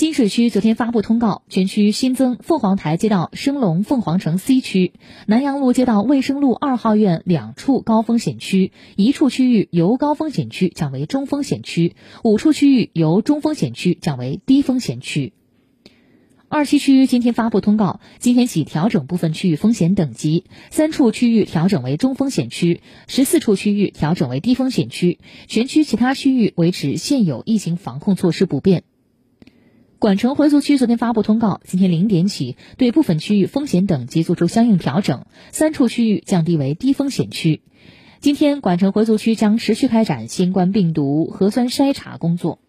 金水区昨天发布通告，全区新增凤凰台街道升龙凤凰城 C 区、南阳路街道卫生路二号院两处高风险区，一处区域由高风险区降为中风险区，五处区域由中风险区降为低风险区。二七区今天发布通告，今天起调整部分区域风险等级，三处区域调整为中风险区，十四处区域调整为低风险区，全区其他区域维持现有疫情防控措施不变。管城回族区昨天发布通告，今天零点起对部分区域风险等级做出相应调整，三处区域降低为低风险区。今天，管城回族区将持续开展新冠病毒核酸筛查工作。